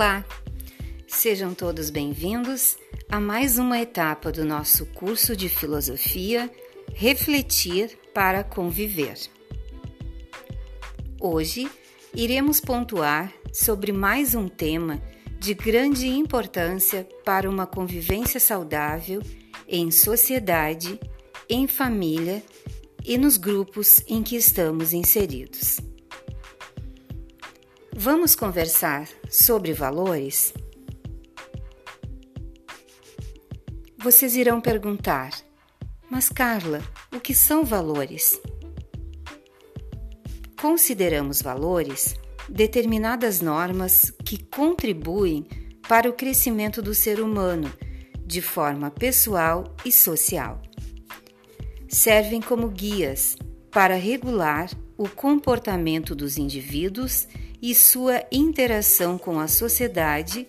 Olá! Sejam todos bem-vindos a mais uma etapa do nosso curso de filosofia Refletir para Conviver. Hoje iremos pontuar sobre mais um tema de grande importância para uma convivência saudável em sociedade, em família e nos grupos em que estamos inseridos. Vamos conversar sobre valores? Vocês irão perguntar, mas Carla, o que são valores? Consideramos valores determinadas normas que contribuem para o crescimento do ser humano de forma pessoal e social. Servem como guias para regular o comportamento dos indivíduos e sua interação com a sociedade,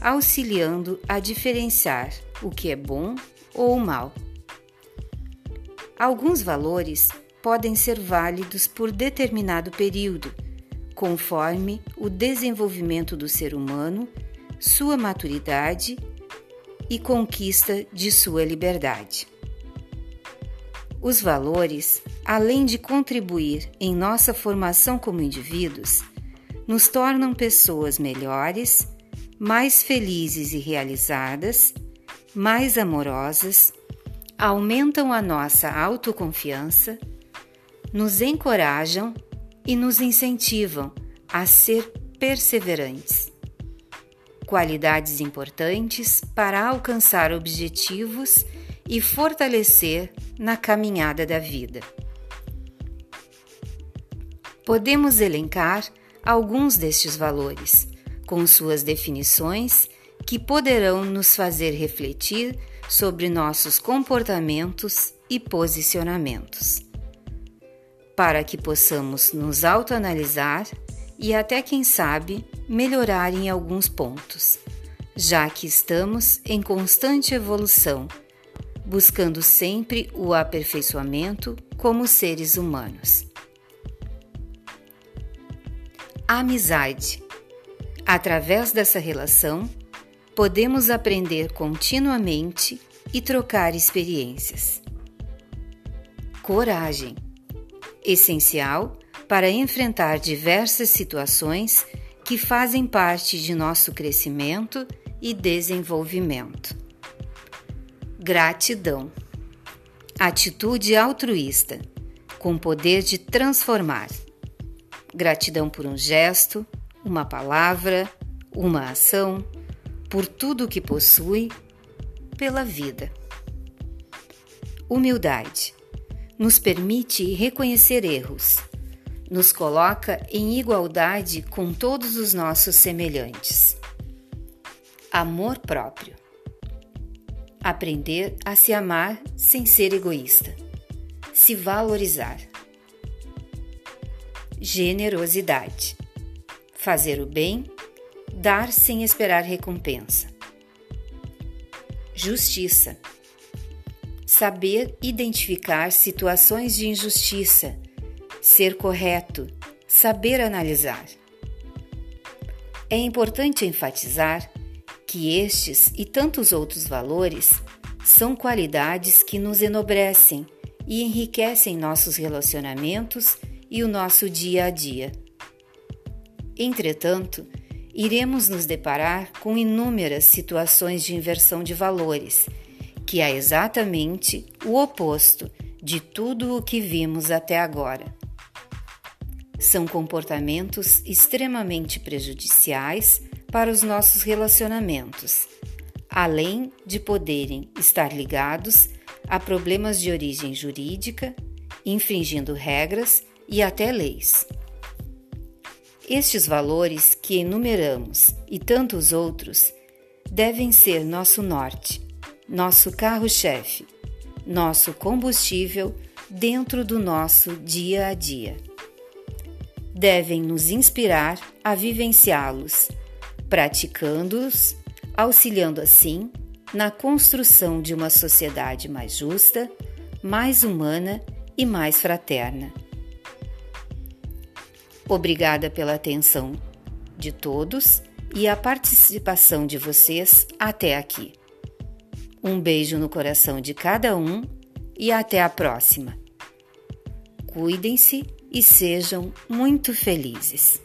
auxiliando a diferenciar o que é bom ou mal. Alguns valores podem ser válidos por determinado período, conforme o desenvolvimento do ser humano, sua maturidade e conquista de sua liberdade. Os valores, além de contribuir em nossa formação como indivíduos, nos tornam pessoas melhores, mais felizes e realizadas, mais amorosas, aumentam a nossa autoconfiança, nos encorajam e nos incentivam a ser perseverantes. Qualidades importantes para alcançar objetivos e fortalecer na caminhada da vida. Podemos elencar alguns destes valores, com suas definições que poderão nos fazer refletir sobre nossos comportamentos e posicionamentos, para que possamos nos autoanalisar e até quem sabe melhorar em alguns pontos, já que estamos em constante evolução, buscando sempre o aperfeiçoamento como seres humanos amizade. Através dessa relação, podemos aprender continuamente e trocar experiências. Coragem essencial para enfrentar diversas situações que fazem parte de nosso crescimento e desenvolvimento. Gratidão atitude altruísta com poder de transformar Gratidão por um gesto, uma palavra, uma ação, por tudo o que possui, pela vida. Humildade nos permite reconhecer erros, nos coloca em igualdade com todos os nossos semelhantes. Amor próprio aprender a se amar sem ser egoísta, se valorizar generosidade. Fazer o bem, dar sem esperar recompensa. Justiça. Saber identificar situações de injustiça, ser correto, saber analisar. É importante enfatizar que estes e tantos outros valores são qualidades que nos enobrecem e enriquecem nossos relacionamentos e o nosso dia a dia. Entretanto, iremos nos deparar com inúmeras situações de inversão de valores, que é exatamente o oposto de tudo o que vimos até agora. São comportamentos extremamente prejudiciais para os nossos relacionamentos, além de poderem estar ligados a problemas de origem jurídica, infringindo regras e até leis. Estes valores que enumeramos e tantos outros devem ser nosso norte, nosso carro-chefe, nosso combustível dentro do nosso dia a dia. Devem nos inspirar a vivenciá-los, praticando-os, auxiliando assim na construção de uma sociedade mais justa, mais humana e mais fraterna. Obrigada pela atenção de todos e a participação de vocês até aqui. Um beijo no coração de cada um e até a próxima. Cuidem-se e sejam muito felizes.